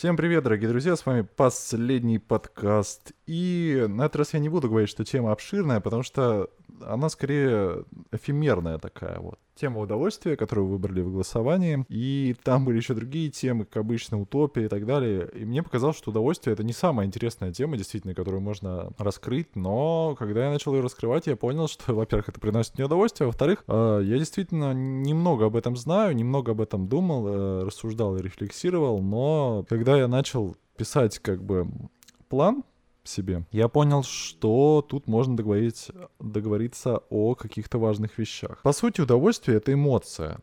Всем привет, дорогие друзья, с вами последний подкаст. И на этот раз я не буду говорить, что тема обширная, потому что она скорее эфемерная такая вот. Тема удовольствия, которую вы выбрали в голосовании. И там были еще другие темы, как обычно, утопия и так далее. И мне показалось, что удовольствие — это не самая интересная тема, действительно, которую можно раскрыть. Но когда я начал ее раскрывать, я понял, что, во-первых, это приносит мне удовольствие, а во-вторых, э, я действительно немного об этом знаю, немного об этом думал, э, рассуждал и рефлексировал. Но когда я начал писать как бы план себе. Я понял, что тут можно договорить, договориться о каких-то важных вещах. По сути, удовольствие — это эмоция.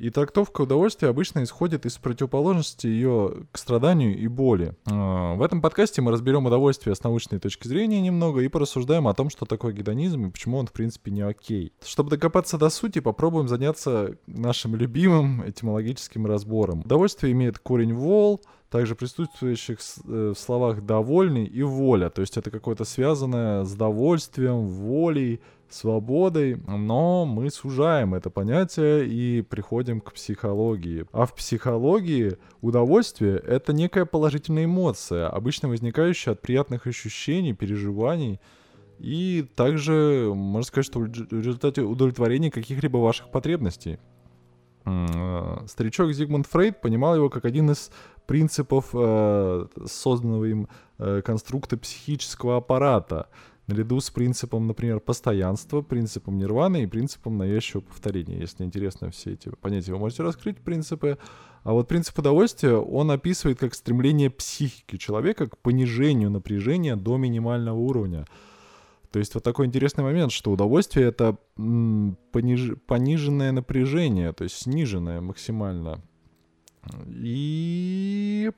И трактовка удовольствия обычно исходит из противоположности ее к страданию и боли. А, в этом подкасте мы разберем удовольствие с научной точки зрения немного и порассуждаем о том, что такое гедонизм и почему он в принципе не окей. Чтобы докопаться до сути, попробуем заняться нашим любимым этимологическим разбором. Удовольствие имеет корень «вол», также присутствующих э, в словах «довольный» и «воля». То есть это какое-то связанное с довольствием, волей, свободой, но мы сужаем это понятие и приходим к психологии. А в психологии удовольствие — это некая положительная эмоция, обычно возникающая от приятных ощущений, переживаний, и также, можно сказать, что в результате удовлетворения каких-либо ваших потребностей. Э, старичок Зигмунд Фрейд понимал его как один из принципов э, созданного им э, конструкта психического аппарата, наряду с принципом, например, постоянства, принципом нирваны и принципом навязчивого повторения. Если интересно все эти понятия, вы можете раскрыть принципы. А вот принцип удовольствия, он описывает как стремление психики человека к понижению напряжения до минимального уровня. То есть вот такой интересный момент, что удовольствие — это пониж... пониженное напряжение, то есть сниженное максимально. И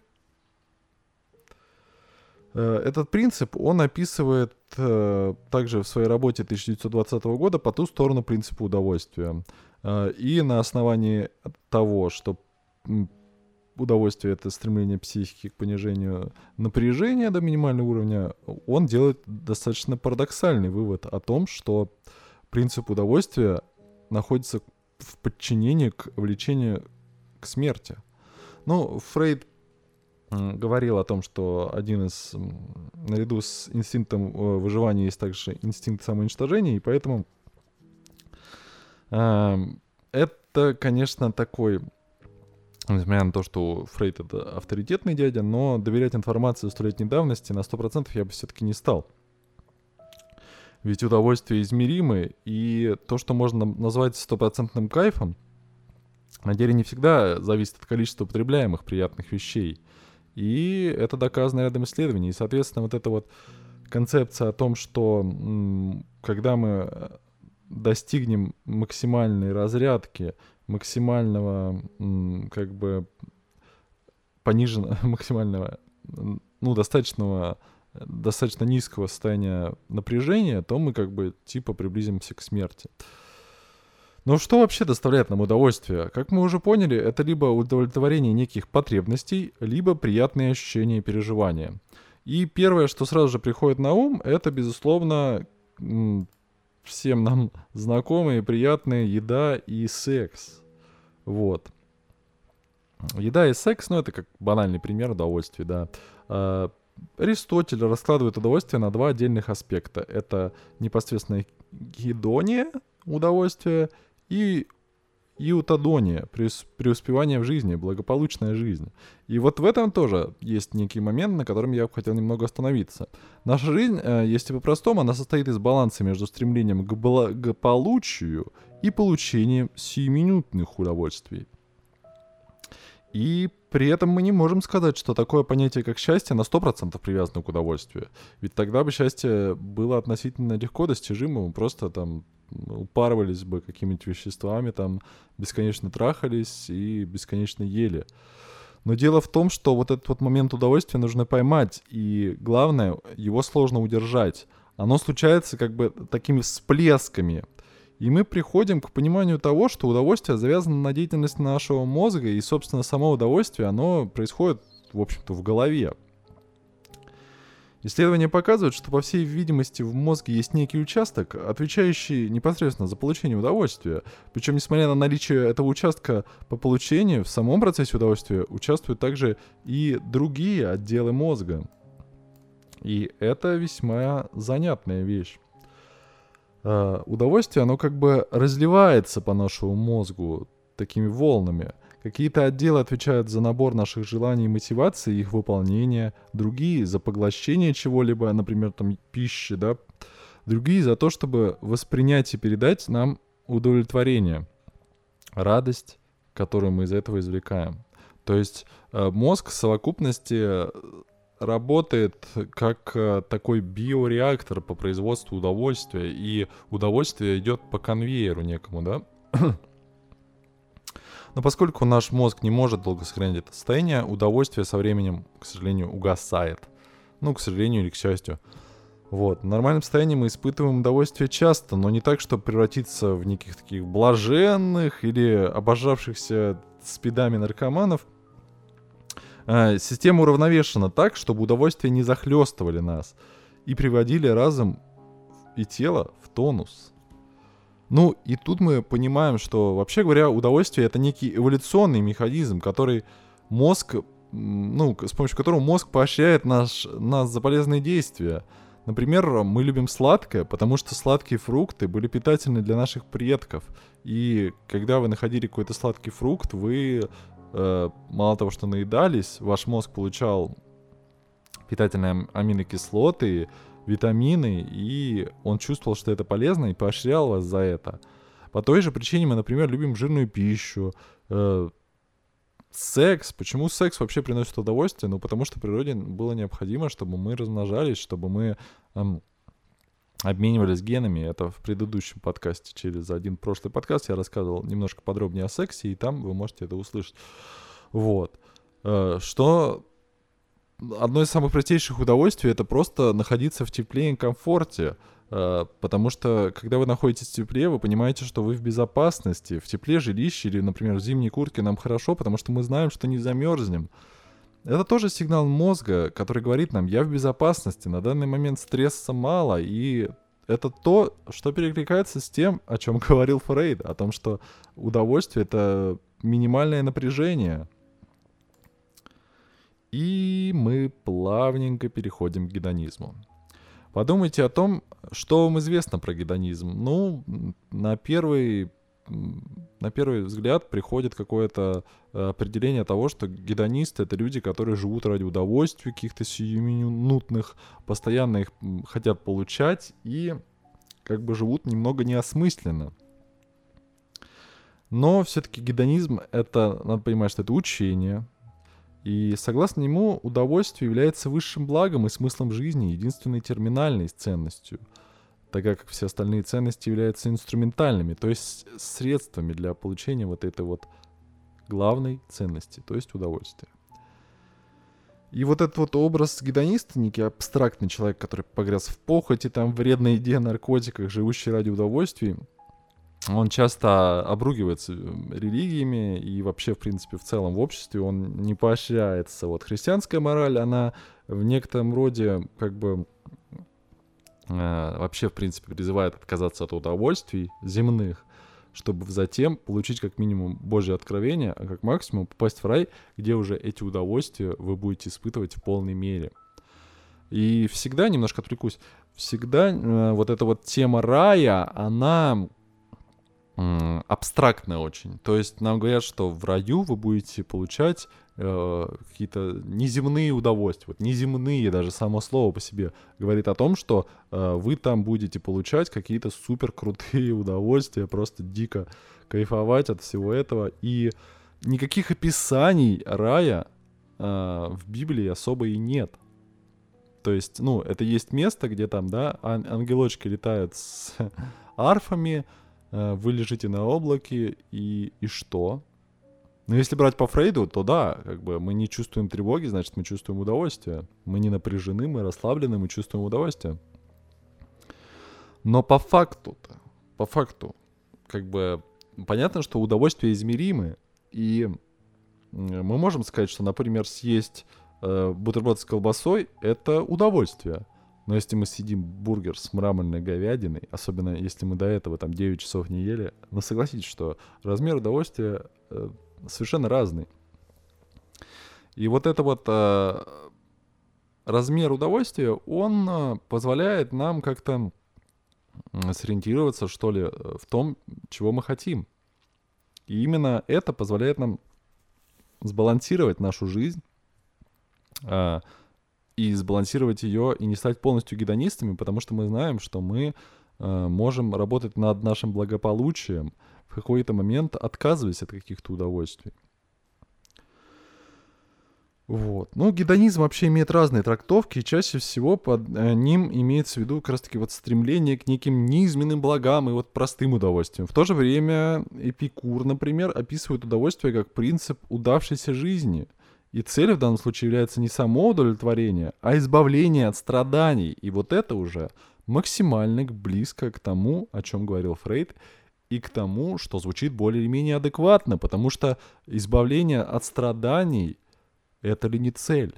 э, этот принцип он описывает э, также в своей работе 1920 года по ту сторону принципа удовольствия. Э, и на основании того, что удовольствие — это стремление психики к понижению напряжения до минимального уровня, он делает достаточно парадоксальный вывод о том, что принцип удовольствия находится в подчинении к влечению к смерти. Ну, Фрейд говорил о том, что один из, наряду с инстинктом э, выживания есть также инстинкт самоуничтожения, и поэтому э, это, конечно, такой, несмотря на то, что Фрейд это авторитетный дядя, но доверять информации столетней давности на 100% я бы все-таки не стал. Ведь удовольствие измеримы, и то, что можно назвать стопроцентным кайфом, на деле не всегда зависит от количества потребляемых приятных вещей. И это доказано рядом исследований. И, соответственно, вот эта вот концепция о том, что когда мы э, достигнем максимальной разрядки, максимального, как бы, пониженного, максимального, ну, достаточного, достаточно низкого состояния напряжения, то мы, как бы, типа, приблизимся к смерти. Но что вообще доставляет нам удовольствие? Как мы уже поняли, это либо удовлетворение неких потребностей, либо приятные ощущения и переживания. И первое, что сразу же приходит на ум, это, безусловно, всем нам знакомые приятные еда и секс. Вот. Еда и секс, ну это как банальный пример удовольствия, да. А, Аристотель раскладывает удовольствие на два отдельных аспекта. Это непосредственно гедония удовольствие и иутадония, преуспевание в жизни, благополучная жизнь. И вот в этом тоже есть некий момент, на котором я бы хотел немного остановиться. Наша жизнь, э, если по-простому, она состоит из баланса между стремлением к благополучию и получением сиюминутных удовольствий. И при этом мы не можем сказать, что такое понятие, как счастье, на 100% привязано к удовольствию. Ведь тогда бы счастье было относительно легко достижимым, просто там упарывались бы какими-нибудь веществами, там бесконечно трахались и бесконечно ели. Но дело в том, что вот этот вот момент удовольствия нужно поймать, и главное, его сложно удержать. Оно случается как бы такими всплесками. И мы приходим к пониманию того, что удовольствие завязано на деятельность нашего мозга, и, собственно, само удовольствие, оно происходит, в общем-то, в голове. Исследования показывают, что, по всей видимости, в мозге есть некий участок, отвечающий непосредственно за получение удовольствия. Причем, несмотря на наличие этого участка по получению, в самом процессе удовольствия участвуют также и другие отделы мозга. И это весьма занятная вещь. Uh, удовольствие, оно как бы разливается по нашему мозгу такими волнами. Какие-то отделы отвечают за набор наших желаний и мотивации, их выполнение, другие за поглощение чего-либо, например, там пищи, да, другие за то, чтобы воспринять и передать нам удовлетворение, радость, которую мы из этого извлекаем. То есть э, мозг в совокупности работает как э, такой биореактор по производству удовольствия, и удовольствие идет по конвейеру некому, да? Но поскольку наш мозг не может долго сохранять это состояние, удовольствие со временем, к сожалению, угасает. Ну, к сожалению или к счастью. Вот. В нормальном состоянии мы испытываем удовольствие часто, но не так, чтобы превратиться в неких таких блаженных или обожавшихся спидами наркоманов. А, система уравновешена так, чтобы удовольствия не захлестывали нас и приводили разум и тело в тонус. Ну, и тут мы понимаем, что, вообще говоря, удовольствие — это некий эволюционный механизм, который мозг, ну, с помощью которого мозг поощряет наш, нас за полезные действия. Например, мы любим сладкое, потому что сладкие фрукты были питательны для наших предков. И когда вы находили какой-то сладкий фрукт, вы э, мало того, что наедались, ваш мозг получал питательные аминокислоты, витамины, и он чувствовал, что это полезно, и поощрял вас за это. По той же причине мы, например, любим жирную пищу, э, секс. Почему секс вообще приносит удовольствие? Ну, потому что природе было необходимо, чтобы мы размножались, чтобы мы эм, обменивались генами. Это в предыдущем подкасте, через один прошлый подкаст я рассказывал немножко подробнее о сексе, и там вы можете это услышать. Вот. Э, что одно из самых простейших удовольствий это просто находиться в тепле и комфорте. Э, потому что, когда вы находитесь в тепле, вы понимаете, что вы в безопасности. В тепле жилище или, например, в зимней куртке нам хорошо, потому что мы знаем, что не замерзнем. Это тоже сигнал мозга, который говорит нам, я в безопасности, на данный момент стресса мало, и это то, что перекликается с тем, о чем говорил Фрейд, о том, что удовольствие — это минимальное напряжение — и мы плавненько переходим к гедонизму. Подумайте о том, что вам известно про гедонизм. Ну, на первый, на первый взгляд приходит какое-то э, определение того, что гедонисты — это люди, которые живут ради удовольствия каких-то сиюминутных, постоянно их хотят получать и как бы живут немного неосмысленно. Но все-таки гедонизм — это, надо понимать, что это учение, и согласно нему, удовольствие является высшим благом и смыслом жизни, единственной терминальной ценностью, тогда как все остальные ценности являются инструментальными, то есть средствами для получения вот этой вот главной ценности, то есть удовольствия. И вот этот вот образ гедониста, некий абстрактный человек, который погряз в похоти, там, вредной еде, наркотиках, живущий ради удовольствий, он часто обругивается религиями и вообще, в принципе, в целом в обществе он не поощряется. Вот христианская мораль, она в некотором роде как бы э, вообще, в принципе, призывает отказаться от удовольствий земных, чтобы затем получить как минимум Божье откровение, а как максимум попасть в рай, где уже эти удовольствия вы будете испытывать в полной мере. И всегда, немножко отвлекусь, всегда э, вот эта вот тема рая, она абстрактная очень. То есть нам говорят, что в раю вы будете получать э, какие-то неземные удовольствия. Вот неземные, даже само слово по себе говорит о том, что э, вы там будете получать какие-то супер крутые удовольствия, просто дико кайфовать от всего этого. И никаких описаний рая э, в Библии особо и нет. То есть, ну, это есть место, где там, да, ан- ангелочки летают с арфами, вы лежите на облаке, и, и что? Но если брать по Фрейду, то да, как бы мы не чувствуем тревоги, значит, мы чувствуем удовольствие. Мы не напряжены, мы расслаблены, мы чувствуем удовольствие. Но по факту-то, по факту, как бы понятно, что удовольствия измеримы, и мы можем сказать, что, например, съесть э, бутерброд с колбасой — это удовольствие. Но если мы съедим бургер с мраморной говядиной, особенно если мы до этого там 9 часов не ели, ну согласитесь, что размер удовольствия э, совершенно разный. И вот это вот э, размер удовольствия, он э, позволяет нам как-то сориентироваться, что ли, э, в том, чего мы хотим. И именно это позволяет нам сбалансировать нашу жизнь, э, и сбалансировать ее и не стать полностью гедонистами, потому что мы знаем, что мы э, можем работать над нашим благополучием в какой-то момент, отказываясь от каких-то удовольствий. Вот. Ну, гедонизм вообще имеет разные трактовки, и чаще всего под э, ним имеется в виду как раз-таки вот стремление к неким низменным благам и вот простым удовольствиям. В то же время Эпикур, например, описывает удовольствие как принцип удавшейся жизни – и целью в данном случае является не само удовлетворение, а избавление от страданий. И вот это уже максимально близко к тому, о чем говорил Фрейд, и к тому, что звучит более или менее адекватно, потому что избавление от страданий — это ли не цель?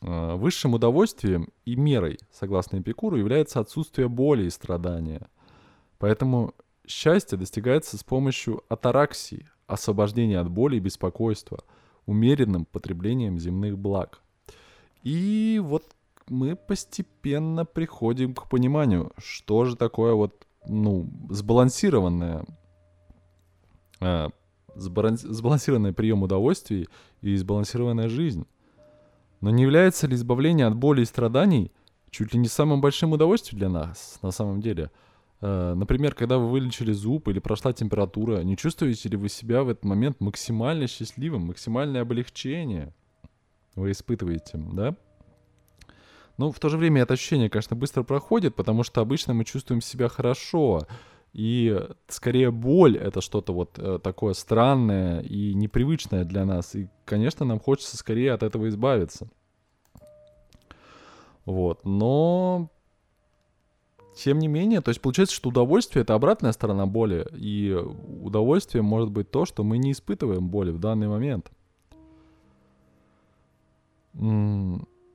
А, высшим удовольствием и мерой, согласно Эпикуру, является отсутствие боли и страдания. Поэтому счастье достигается с помощью атараксии, освобождение от боли и беспокойства, умеренным потреблением земных благ. И вот мы постепенно приходим к пониманию, что же такое вот, ну, сбалансированное, э, сбалансированный прием удовольствий и сбалансированная жизнь. Но не является ли избавление от боли и страданий чуть ли не самым большим удовольствием для нас на самом деле – например, когда вы вылечили зуб или прошла температура, не чувствуете ли вы себя в этот момент максимально счастливым, максимальное облегчение вы испытываете, да? Ну, в то же время это ощущение, конечно, быстро проходит, потому что обычно мы чувствуем себя хорошо, и скорее боль — это что-то вот э, такое странное и непривычное для нас, и, конечно, нам хочется скорее от этого избавиться. Вот, но тем не менее, то есть получается, что удовольствие это обратная сторона боли, и удовольствие может быть то, что мы не испытываем боли в данный момент.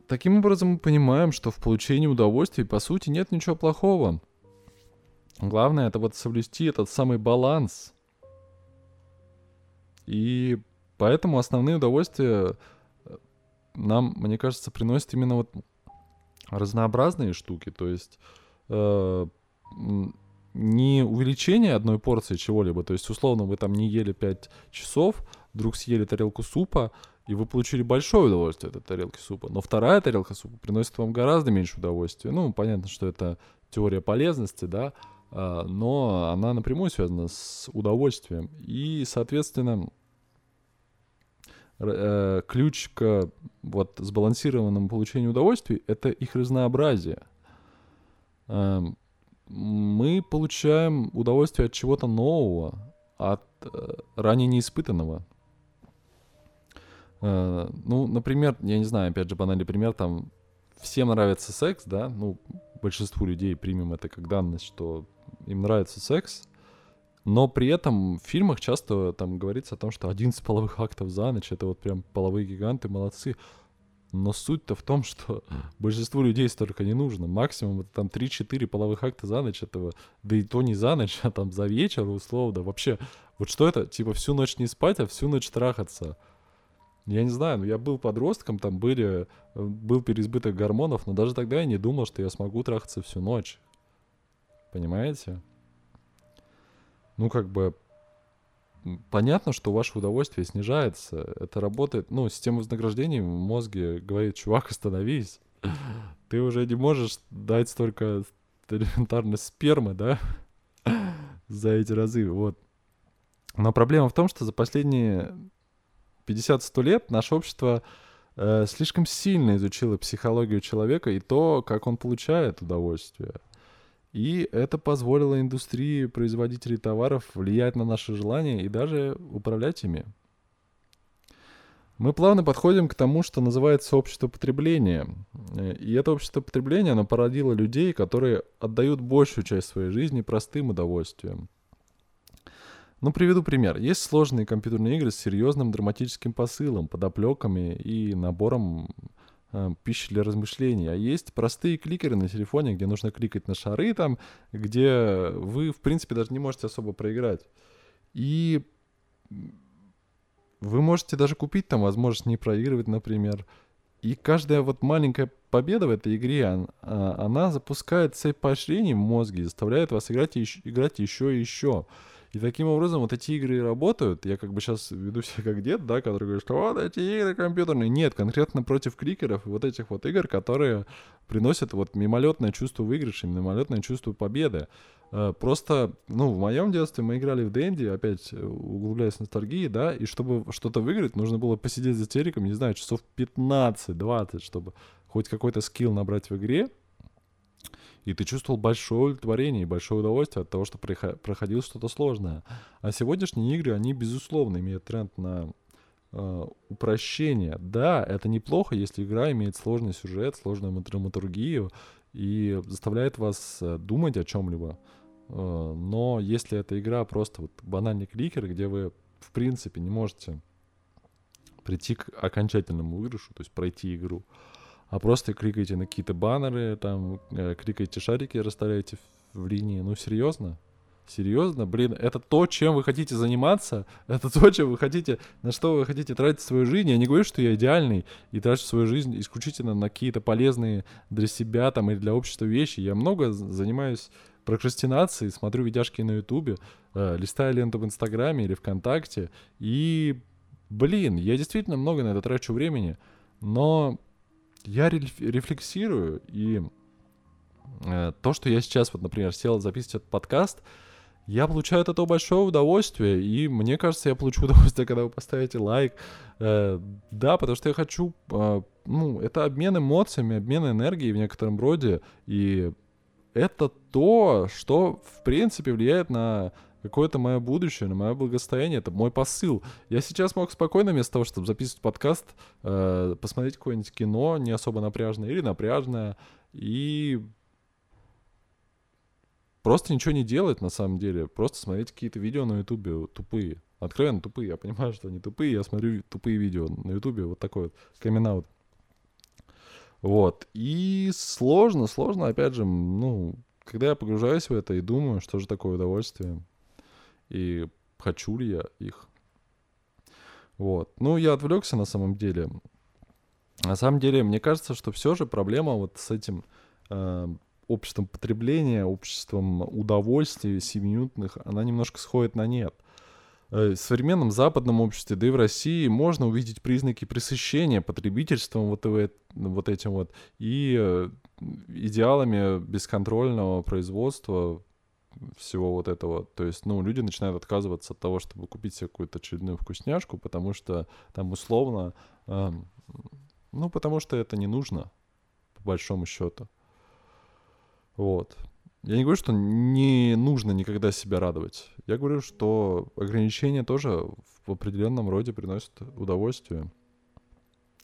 Таким образом, мы понимаем, что в получении удовольствия, по сути, нет ничего плохого. Главное это вот соблюсти этот самый баланс. И поэтому основные удовольствия э, нам, мне кажется, приносят именно вот разнообразные штуки. То есть э, не увеличение одной порции чего-либо, то есть условно вы там не ели 5 часов, вдруг съели тарелку супа, и вы получили большое удовольствие от этой тарелки супа. Но вторая тарелка супа приносит вам гораздо меньше удовольствия. Ну, понятно, что это теория полезности, да, а, но она напрямую связана с удовольствием. И, соответственно, э, ключ к вот сбалансированному получению удовольствия — это их разнообразие. Эм, мы получаем удовольствие от чего-то нового, от э, ранее неиспытанного. Э, ну, например, я не знаю, опять же, банальный пример, там, всем нравится секс, да, ну, большинству людей примем это как данность, что им нравится секс, но при этом в фильмах часто там говорится о том, что 11 половых актов за ночь, это вот прям половые гиганты, молодцы. Но суть-то в том, что большинству людей столько не нужно. Максимум это там 3-4 половых акта за ночь этого. Да и то не за ночь, а там за вечер, условно. Вообще, вот что это? Типа всю ночь не спать, а всю ночь трахаться. Я не знаю, но я был подростком, там были, э, был переизбыток гормонов, но даже тогда я не думал, что я смогу трахаться всю ночь. Понимаете? Ну, как бы, понятно, что ваше удовольствие снижается. Это работает, ну, система вознаграждения в мозге говорит, чувак, остановись. Ты уже не можешь дать столько элементарно спермы, да, за эти разы, вот. Но проблема в том, что за последние 50-100 лет наше общество э, слишком сильно изучило психологию человека и то, как он получает удовольствие. И это позволило индустрии производителей товаров влиять на наши желания и даже управлять ими. Мы плавно подходим к тому, что называется общество потребления. И это общество потребления, оно породило людей, которые отдают большую часть своей жизни простым удовольствиям. Ну, приведу пример. Есть сложные компьютерные игры с серьезным драматическим посылом, подоплеками и набором э, пищи для размышлений. А есть простые кликеры на телефоне, где нужно кликать на шары там, где вы, в принципе, даже не можете особо проиграть. И вы можете даже купить там возможность не проигрывать, например. И каждая вот маленькая победа в этой игре, она, она запускает цепь поощрений в мозге, заставляет вас играть, и, играть еще и еще. И таким образом вот эти игры работают. Я как бы сейчас веду себя как дед, да, который говорит, что вот эти игры компьютерные. Нет, конкретно против кликеров и вот этих вот игр, которые приносят вот мимолетное чувство выигрыша, мимолетное чувство победы. Э, просто, ну, в моем детстве мы играли в Дэнди, опять углубляясь в ностальгии, да, и чтобы что-то выиграть, нужно было посидеть за телеком, не знаю, часов 15-20, чтобы хоть какой-то скилл набрать в игре, и ты чувствовал большое удовлетворение и большое удовольствие от того, что проходил что-то сложное. А сегодняшние игры, они, безусловно, имеют тренд на э, упрощение. Да, это неплохо, если игра имеет сложный сюжет, сложную драматургию и заставляет вас э, думать о чем-либо. Э, но если эта игра просто вот банальный кликер, где вы, в принципе, не можете прийти к окончательному выигрышу, то есть пройти игру, а просто кликаете на какие-то баннеры, там, э, кликаете шарики, расставляете в, в линии. Ну, серьезно? Серьезно? Блин, это то, чем вы хотите заниматься? Это то, чем вы хотите, на что вы хотите тратить свою жизнь? Я не говорю, что я идеальный и трачу свою жизнь исключительно на какие-то полезные для себя там или для общества вещи. Я много занимаюсь прокрастинацией, смотрю видяшки на Ютубе, э, листаю ленту в Инстаграме или ВКонтакте. И, блин, я действительно много на это трачу времени, но я рефлексирую, и э, то, что я сейчас, вот, например, сел записывать этот подкаст, я получаю от этого большое удовольствие, и мне кажется, я получу удовольствие, когда вы поставите лайк. Э, да, потому что я хочу, э, ну, это обмен эмоциями, обмен энергией в некотором роде, и это то, что, в принципе, влияет на какое-то мое будущее, на мое благосостояние, это мой посыл. Я сейчас мог спокойно вместо того, чтобы записывать подкаст, э, посмотреть какое-нибудь кино, не особо напряжное или напряжное, и просто ничего не делать на самом деле, просто смотреть какие-то видео на ютубе тупые. Откровенно тупые, я понимаю, что они тупые, я смотрю тупые видео на ютубе, вот такой вот камин Вот. И сложно, сложно, опять же, ну, когда я погружаюсь в это и думаю, что же такое удовольствие, и хочу ли я их. Вот. Ну, я отвлекся на самом деле. На самом деле, мне кажется, что все же проблема вот с этим э, обществом потребления, обществом удовольствий семиминутных, она немножко сходит на нет. Э, в современном западном обществе, да и в России, можно увидеть признаки пресыщения потребительством вот, вот этим вот и э, идеалами бесконтрольного производства всего вот этого. То есть, ну, люди начинают отказываться от того, чтобы купить себе какую-то очередную вкусняшку, потому что там условно, э, ну, потому что это не нужно, по большому счету. Вот. Я не говорю, что не нужно никогда себя радовать. Я говорю, что ограничения тоже в определенном роде приносят удовольствие.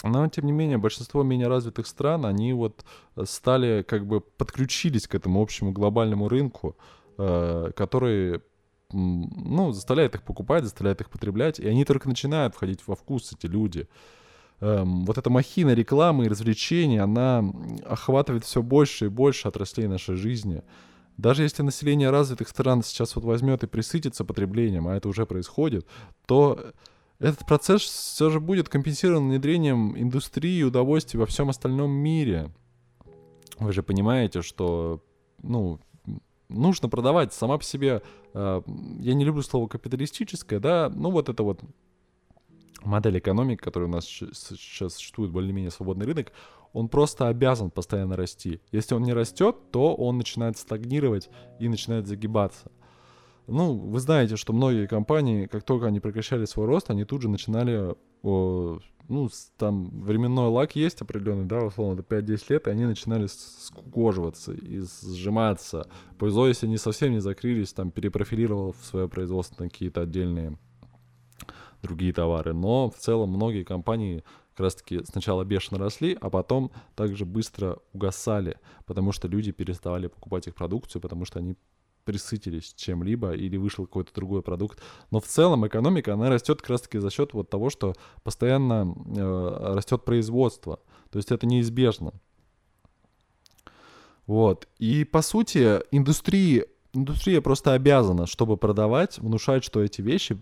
Но, тем не менее, большинство менее развитых стран, они вот стали, как бы подключились к этому общему глобальному рынку, Э, которые ну, заставляет их покупать, заставляет их потреблять, и они только начинают входить во вкус, эти люди. Эм, вот эта махина рекламы и развлечений, она охватывает все больше и больше отраслей нашей жизни. Даже если население развитых стран сейчас вот возьмет и присытится потреблением, а это уже происходит, то этот процесс все же будет компенсирован внедрением индустрии и удовольствий во всем остальном мире. Вы же понимаете, что ну, нужно продавать сама по себе, э, я не люблю слово капиталистическое, да, ну вот это вот модель экономики, которая у нас сейчас существует, более-менее свободный рынок, он просто обязан постоянно расти. Если он не растет, то он начинает стагнировать и начинает загибаться. Ну, вы знаете, что многие компании, как только они прекращали свой рост, они тут же начинали о, ну, там временной лак есть определенный, да, условно, это 5-10 лет, и они начинали скукоживаться и сжиматься. Повезло, если они совсем не закрылись, там, перепрофилировал в свое производство на какие-то отдельные другие товары. Но в целом многие компании как раз-таки сначала бешено росли, а потом также быстро угасали, потому что люди переставали покупать их продукцию, потому что они присытились чем-либо или вышел какой-то другой продукт. Но в целом экономика, она растет как раз-таки за счет вот того, что постоянно э, растет производство. То есть это неизбежно. Вот. И по сути, индустрии индустрия просто обязана, чтобы продавать, внушать, что эти вещи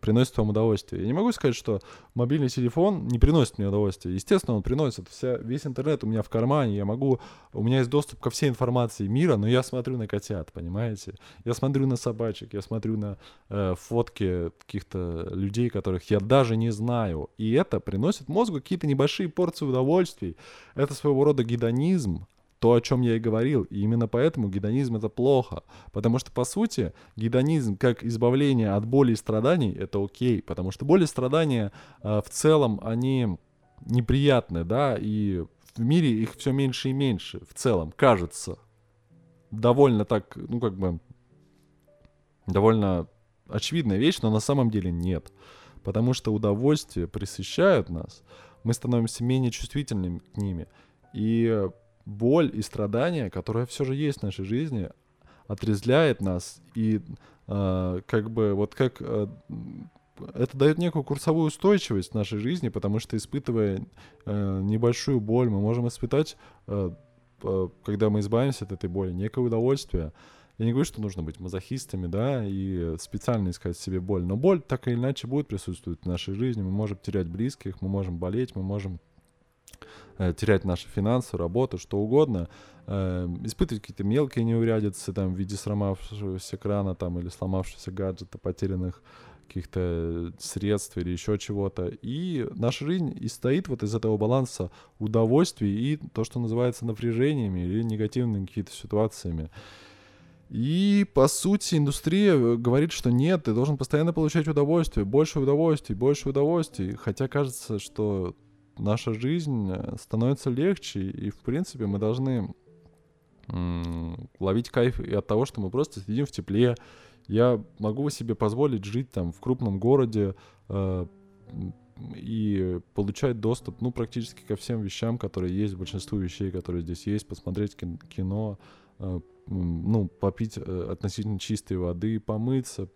приносят вам удовольствие. Я не могу сказать, что мобильный телефон не приносит мне удовольствия. Естественно, он приносит. Вся, весь интернет у меня в кармане, я могу... У меня есть доступ ко всей информации мира, но я смотрю на котят, понимаете? Я смотрю на собачек, я смотрю на э, фотки каких-то людей, которых я даже не знаю. И это приносит мозгу какие-то небольшие порции удовольствий. Это своего рода гедонизм, то, о чем я и говорил. И именно поэтому гедонизм это плохо. Потому что, по сути, гедонизм как избавление от боли и страданий это окей. Потому что боли и страдания э, в целом, они неприятны, да, и в мире их все меньше и меньше в целом, кажется. Довольно так, ну как бы, довольно очевидная вещь, но на самом деле нет. Потому что удовольствия присыщают нас, мы становимся менее чувствительными к ними. И боль и страдания, которая все же есть в нашей жизни, отрезляет нас и э, как бы вот как э, это дает некую курсовую устойчивость в нашей жизни, потому что испытывая э, небольшую боль, мы можем испытать, э, когда мы избавимся от этой боли, некое удовольствие. Я не говорю, что нужно быть мазохистами, да, и специально искать себе боль, но боль так или иначе будет присутствовать в нашей жизни. Мы можем терять близких, мы можем болеть, мы можем терять наши финансы, работу, что угодно, э, испытывать какие-то мелкие неурядицы там в виде сломавшегося крана там или сломавшегося гаджета, потерянных каких-то средств или еще чего-то. И наша жизнь и стоит вот из этого баланса удовольствий и то, что называется напряжениями или негативными какими-то ситуациями. И, по сути, индустрия говорит, что нет, ты должен постоянно получать удовольствие, больше удовольствий, больше удовольствий. Хотя кажется, что наша жизнь э, становится легче, и, в принципе, мы должны ловить кайф и от того, что мы просто сидим в тепле. Я могу себе позволить жить там в крупном городе э, и получать доступ, ну, практически ко всем вещам, которые есть, большинству вещей, которые здесь есть, посмотреть кино, э, ну, попить э, относительно чистой воды, помыться.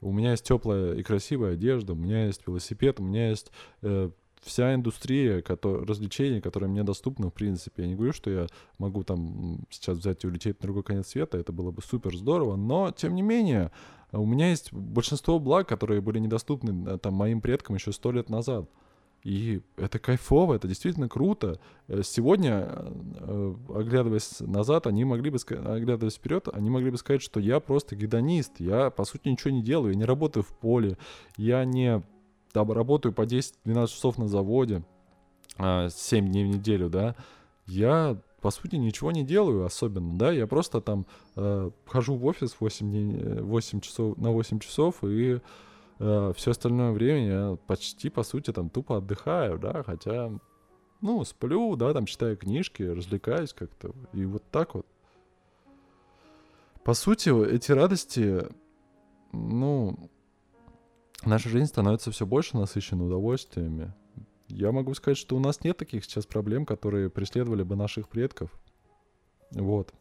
У меня есть теплая и красивая одежда, у меня есть велосипед, у меня есть э, вся индустрия который, развлечений, которые мне доступны, в принципе. Я не говорю, что я могу там сейчас взять и улететь на другой конец света, это было бы супер здорово, но, тем не менее, у меня есть большинство благ, которые были недоступны э, там моим предкам еще сто лет назад. И это кайфово, это действительно круто. Э, сегодня, э, оглядываясь назад, они могли бы сказать, оглядываясь вперед, они могли бы сказать, что я просто гедонист, я, по сути, ничего не делаю, я не работаю в поле, я не там работаю по 10-12 часов на заводе, 7 а, дней в неделю, да, я, по сути, ничего не делаю особенно, да, я просто там э, хожу в офис 8, дней, 8 часов, на 8 часов, и э, все остальное время я почти, по сути, там тупо отдыхаю, да, хотя, ну, сплю, да, там читаю книжки, развлекаюсь как-то, и вот так вот. По сути, эти радости, ну, наша жизнь становится все больше насыщена удовольствиями. Я могу сказать, что у нас нет таких сейчас проблем, которые преследовали бы наших предков. Вот.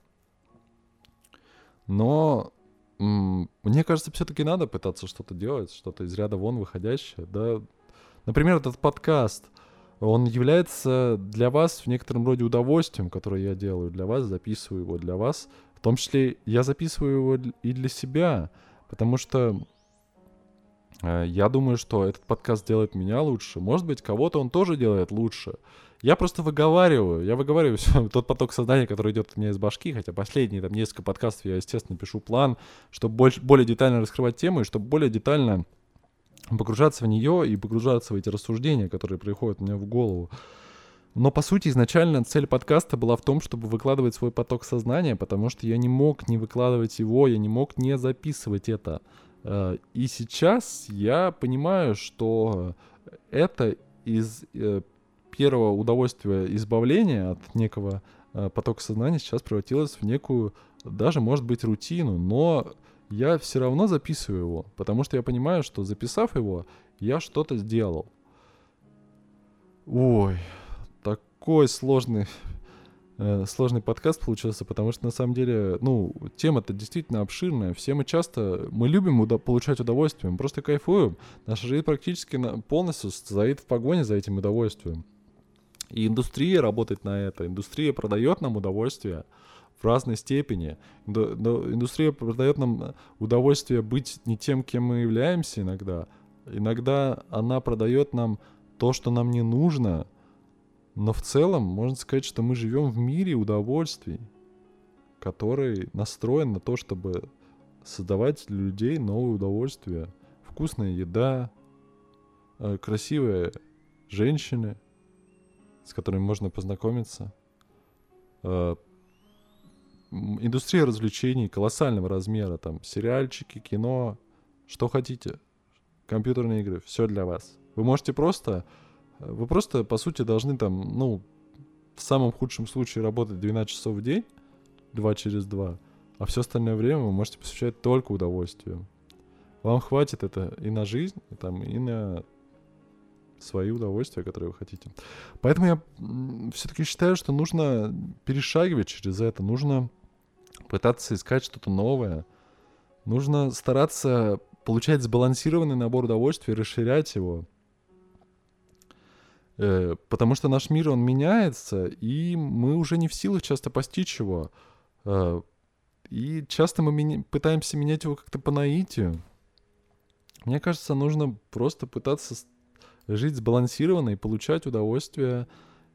Но мне кажется, все-таки надо пытаться что-то делать, что-то из ряда вон выходящее. Да? Например, этот подкаст, он является для вас в некотором роде удовольствием, которое я делаю для вас, записываю его для вас. В том числе я записываю его и для себя, потому что я думаю, что этот подкаст делает меня лучше. Может быть, кого-то он тоже делает лучше. Я просто выговариваю, я выговариваю все, тот поток сознания, который идет у меня из башки, хотя последние там несколько подкастов я, естественно, пишу план, чтобы больше, более детально раскрывать тему и чтобы более детально погружаться в нее и погружаться в эти рассуждения, которые приходят мне в голову. Но, по сути, изначально цель подкаста была в том, чтобы выкладывать свой поток сознания, потому что я не мог не выкладывать его, я не мог не записывать это. Э, и сейчас я понимаю, что это из э, первого удовольствия избавления от некого э, потока сознания сейчас превратилось в некую, даже может быть, рутину, но я все равно записываю его, потому что я понимаю, что записав его, я что-то сделал. Ой, такой сложный сложный подкаст получился, потому что на самом деле, ну, тема-то действительно обширная. Все мы часто, мы любим уда- получать удовольствие, мы просто кайфуем. Наша жизнь практически на, полностью стоит в погоне за этим удовольствием. И индустрия работает на это. Индустрия продает нам удовольствие в разной степени. Индустрия продает нам удовольствие быть не тем, кем мы являемся иногда. Иногда она продает нам то, что нам не нужно, но в целом можно сказать, что мы живем в мире удовольствий, который настроен на то, чтобы создавать для людей новые удовольствия. Вкусная еда, э, красивые женщины, с которыми можно познакомиться. Э, индустрия развлечений колоссального размера, там сериальчики, кино, что хотите, компьютерные игры, все для вас. Вы можете просто вы просто, по сути, должны там, ну, в самом худшем случае работать 12 часов в день, 2 через 2, а все остальное время вы можете посвящать только удовольствию. Вам хватит это и на жизнь, и, там, и на свои удовольствия, которые вы хотите. Поэтому я все-таки считаю, что нужно перешагивать через это, нужно пытаться искать что-то новое, нужно стараться получать сбалансированный набор удовольствий, расширять его — потому что наш мир, он меняется, и мы уже не в силах часто постичь его. Э, и часто мы меня, пытаемся менять его как-то по наитию. Мне кажется, нужно просто пытаться жить сбалансированно и получать удовольствие,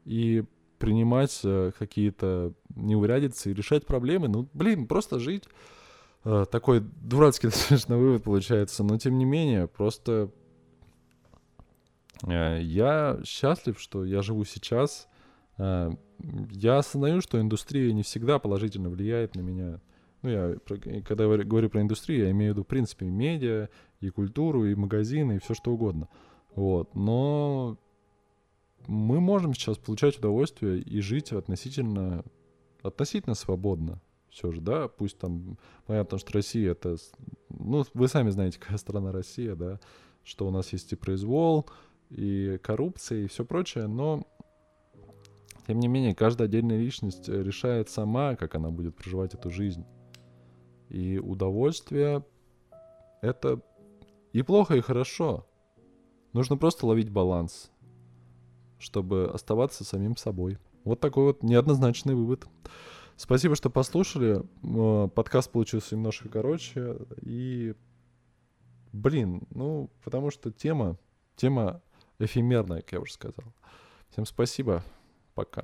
и принимать э, какие-то неурядицы и решать проблемы. Ну, блин, просто жить. Такой дурацкий достаточно вывод получается, но тем не менее, просто Э, я счастлив, что я живу сейчас. Э, я осознаю, что индустрия не всегда положительно влияет на меня. Ну, я, когда я говорю про индустрию, я имею в виду, в принципе, и медиа, и культуру, и магазины, и все что угодно. Вот. Но мы можем сейчас получать удовольствие и жить относительно, относительно свободно. Все же, да, пусть там, понятно, что Россия это, ну, вы сами знаете, какая страна Россия, да, что у нас есть и произвол, и коррупция, и все прочее, но тем не менее, каждая отдельная личность э, решает сама, как она будет проживать эту жизнь. И удовольствие — это и плохо, и хорошо. Нужно просто ловить баланс, чтобы оставаться самим собой. Вот такой вот неоднозначный вывод. Спасибо, что послушали. Э, подкаст получился немножко короче. И, блин, ну, потому что тема, тема эфемерная, как я уже сказал. Всем спасибо. Пока.